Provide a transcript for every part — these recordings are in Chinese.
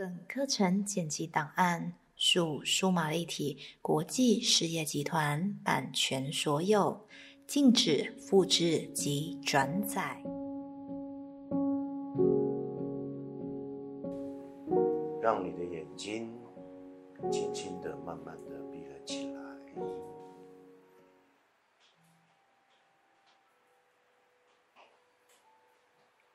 本课程剪辑档案属数码立体国际事业集团版权所有，禁止复制及转载。让你的眼睛轻轻的、慢慢的闭了起来，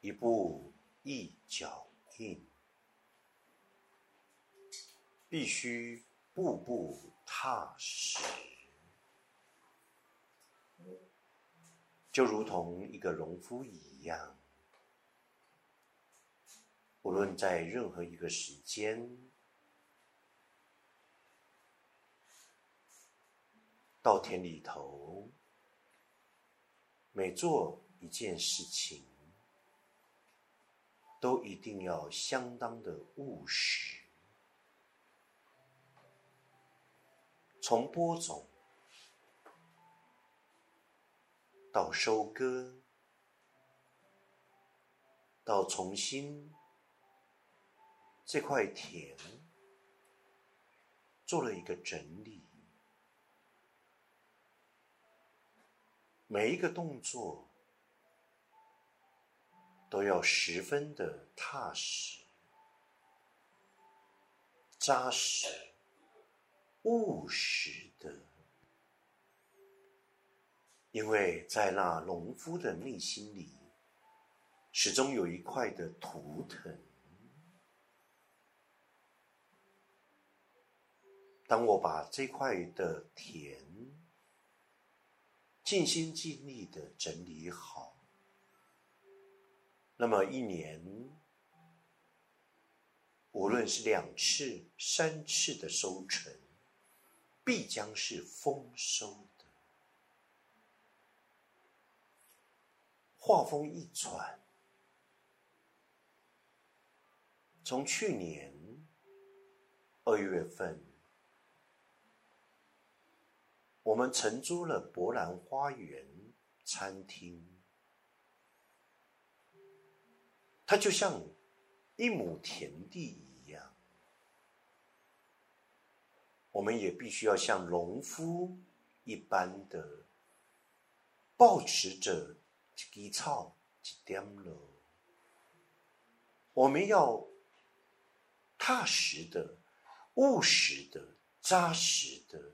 一步一脚印。必须步步踏实，就如同一个农夫一样，无论在任何一个时间，稻田里头，每做一件事情，都一定要相当的务实。从播种到收割，到重新这块田做了一个整理，每一个动作都要十分的踏实、扎实。务实的，因为在那农夫的内心里，始终有一块的图腾。当我把这块的田尽心尽力的整理好，那么一年，无论是两次、三次的收成。必将是丰收的。话锋一转，从去年二月份，我们承租了博兰花园餐厅，它就像一亩田地一样。我们也必须要像农夫一般的，保持着基草一点了。我们要踏实的、务实的、扎实的，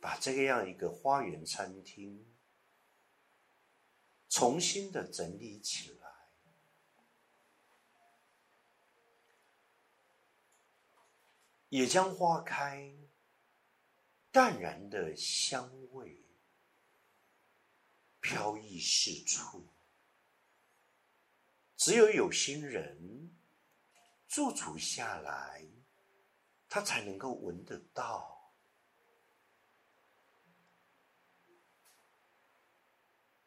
把这个样一个花园餐厅重新的整理起来。也将花开，淡然的香味飘逸四处。只有有心人驻足下来，他才能够闻得到。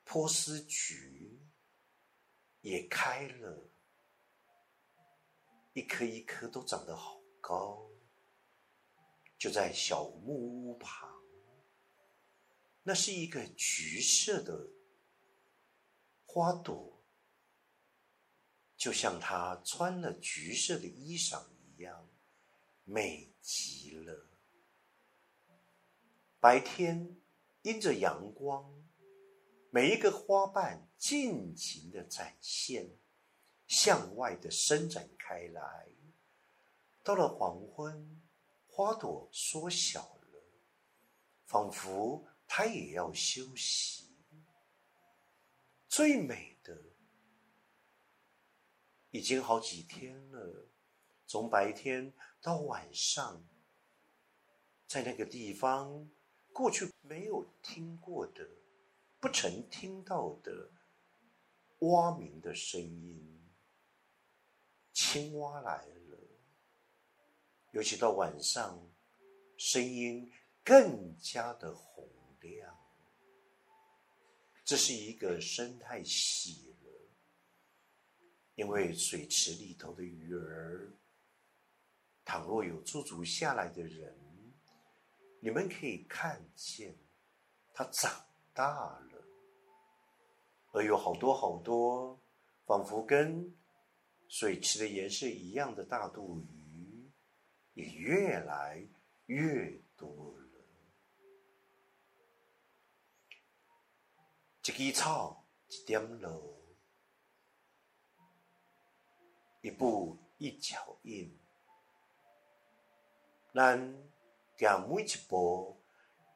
波斯菊也开了，一颗一颗都长得好高。就在小木屋旁，那是一个橘色的花朵，就像她穿了橘色的衣裳一样，美极了。白天因着阳光，每一个花瓣尽情的展现，向外的伸展开来。到了黄昏。花朵缩小了，仿佛它也要休息。最美的，已经好几天了，从白天到晚上，在那个地方，过去没有听过的、不曾听到的蛙鸣的声音，青蛙来了。尤其到晚上，声音更加的洪亮。这是一个生态系了，因为水池里头的鱼儿，倘若有驻足下来的人，你们可以看见，它长大了，而有好多好多，仿佛跟水池的颜色一样的大肚鱼也越来越多了。一枝草，一点露，一步一脚印，咱行每一步，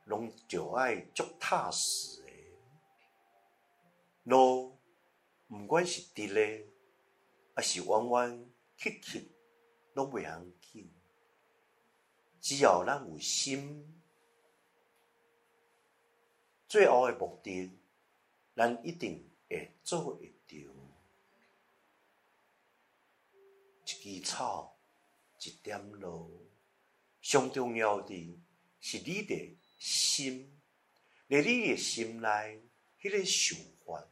拢就爱足踏实的。路，毋管是直咧，还是弯弯曲曲，拢袂要紧。只要咱有心，最后的目的，咱一定会做会到。一枝草，一点露，上重要的是你的心，在你的心内，迄个想法。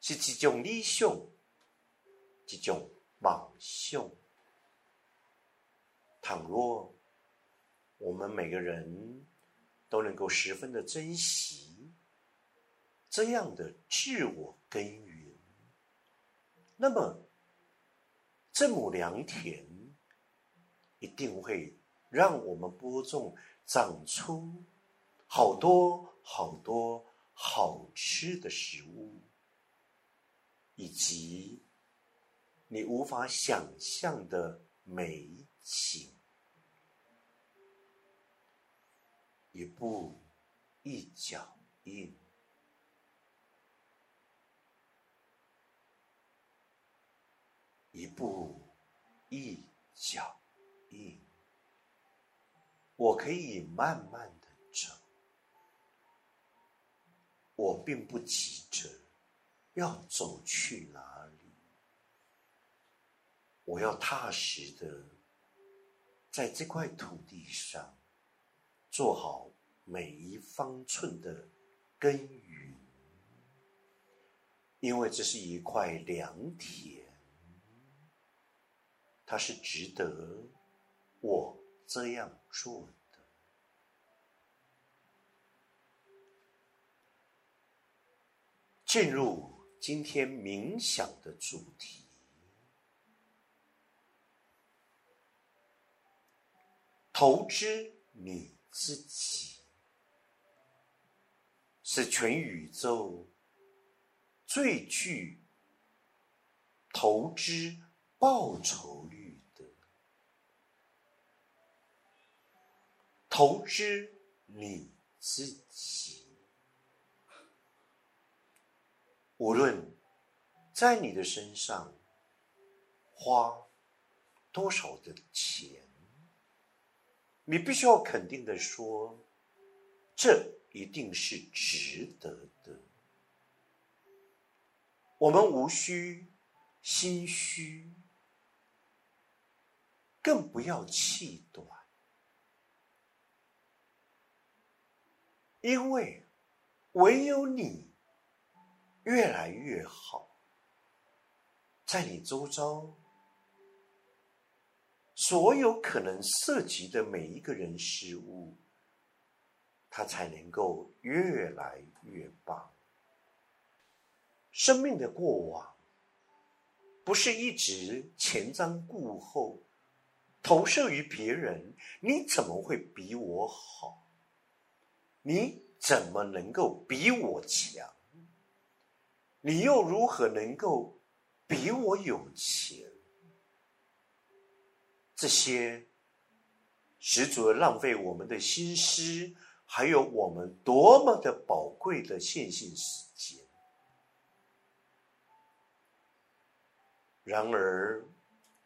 是一种理想，一种梦想。倘若我们每个人都能够十分的珍惜这样的自我耕耘，那么这亩良田一定会让我们播种长出好多好多好吃的食物。以及你无法想象的美景，一步一脚印，一步一脚印，我可以慢慢的走，我并不急着。要走去哪里？我要踏实的在这块土地上做好每一方寸的耕耘，因为这是一块良田，它是值得我这样做的。进入。今天冥想的主题，投资你自己，是全宇宙最具投资报酬率的。投资你自己。无论在你的身上花多少的钱，你必须要肯定的说，这一定是值得的。我们无需心虚，更不要气短，因为唯有你。越来越好，在你周遭，所有可能涉及的每一个人事物，他才能够越来越棒。生命的过往，不是一直前瞻顾后，投射于别人。你怎么会比我好？你怎么能够比我强？你又如何能够比我有钱？这些十足浪费我们的心思，还有我们多么的宝贵的线性时间。然而，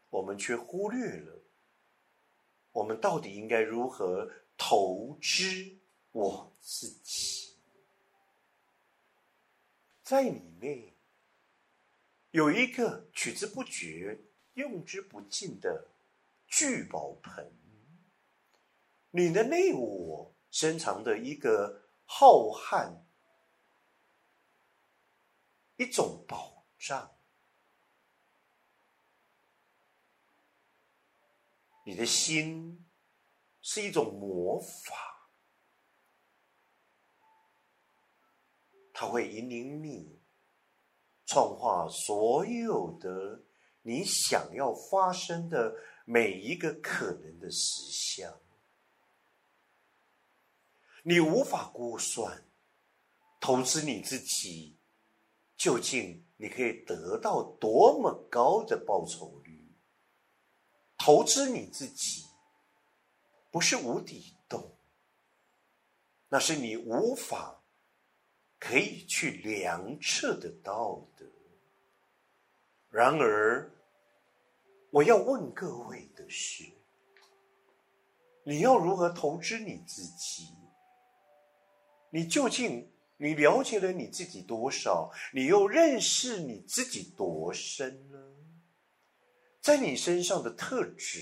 我们却忽略了，我们到底应该如何投资我自己？在你内有一个取之不绝、用之不尽的聚宝盆，你的内我深藏的一个浩瀚一种保障，你的心是一种魔法。它会引领你创化所有的你想要发生的每一个可能的实相。你无法估算，投资你自己，究竟你可以得到多么高的报酬率？投资你自己，不是无底洞，那是你无法可以去量测得到的。然而，我要问各位的是：你要如何投资你自己？你究竟你了解了你自己多少？你又认识你自己多深呢？在你身上的特质，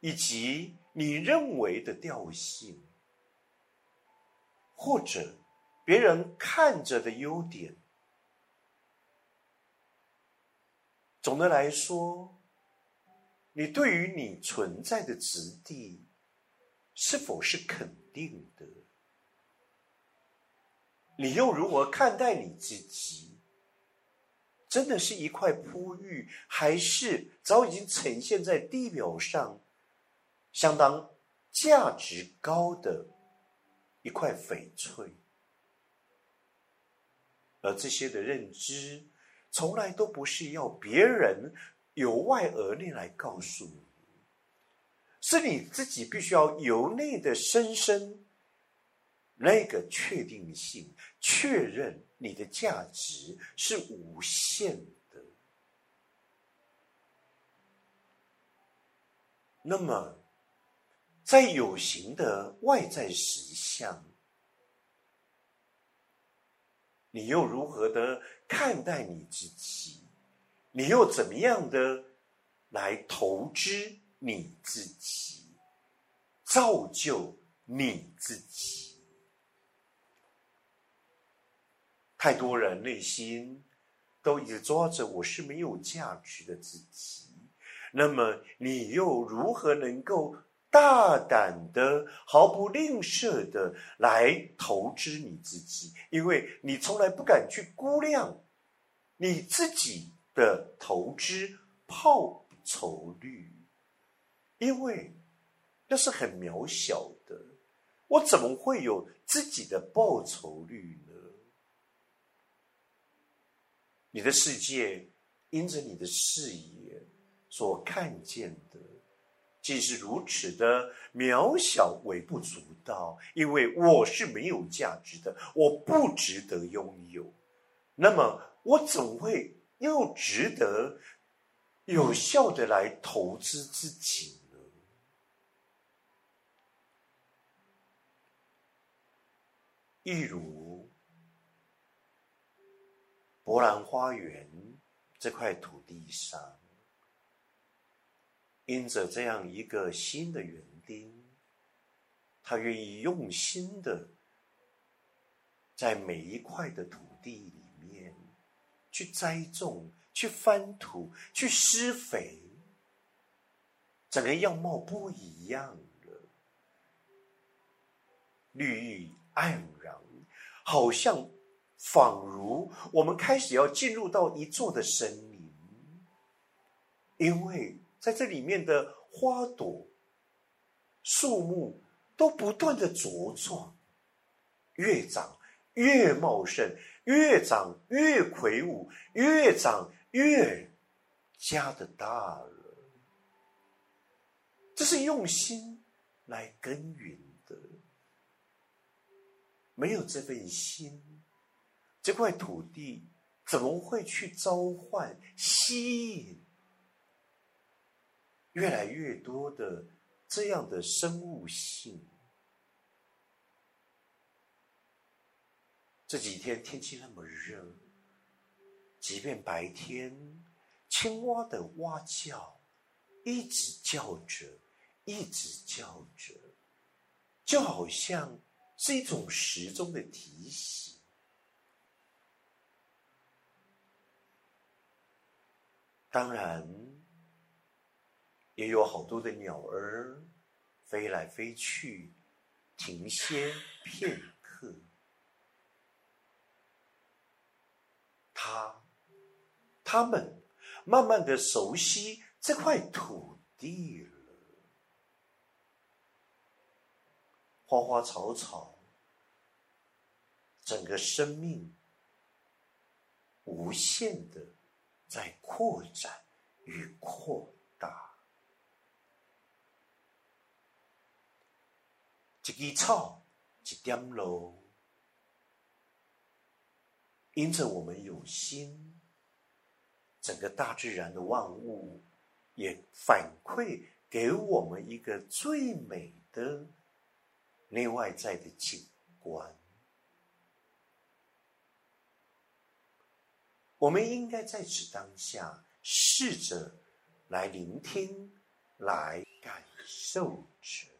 以及你认为的调性，或者别人看着的优点，总的来说，你对于你存在的质地，是否是肯定的？你又如何看待你自己？真的是一块璞玉，还是早已经呈现在地表上，相当价值高的一块翡翠？而这些的认知，从来都不是要别人由外而内来告诉你，是你自己必须要由内的深深。那个确定性，确认你的价值是无限的。那么，在有形的外在实相，你又如何的看待你自己？你又怎么样的来投资你自己，造就你自己？太多人内心都一直抓着我是没有价值的自己，那么你又如何能够大胆的、毫不吝啬的来投资你自己？因为你从来不敢去估量你自己的投资报酬率，因为那是很渺小的。我怎么会有自己的报酬率？你的世界因着你的视野所看见的，既是如此的渺小、微不足道，因为我是没有价值的，我不值得拥有。那么，我怎会又值得有效的来投资自己呢？例如。博兰花园这块土地上，因着这样一个新的园丁，他愿意用心的在每一块的土地里面去栽种、去翻土、去施肥，整个样貌不一样了，绿意盎然，好像。仿如我们开始要进入到一座的森林，因为在这里面的花朵、树木都不断的茁壮，越长越茂盛，越长越魁梧，越长越加的大了。这是用心来耕耘的，没有这份心。这块土地怎么会去召唤、吸引越来越多的这样的生物性？这几天天气那么热，即便白天，青蛙的蛙叫一直叫着，一直叫着，就好像是一种时钟的提醒。当然，也有好多的鸟儿飞来飞去，停歇片刻。它，它们慢慢的熟悉这块土地了。花花草草，整个生命无限的在扩展与扩大。一枝草，一点露，因着我们有心，整个大自然的万物也反馈给我们一个最美的。内外在的景观，我们应该在此当下试着来聆听、来感受着。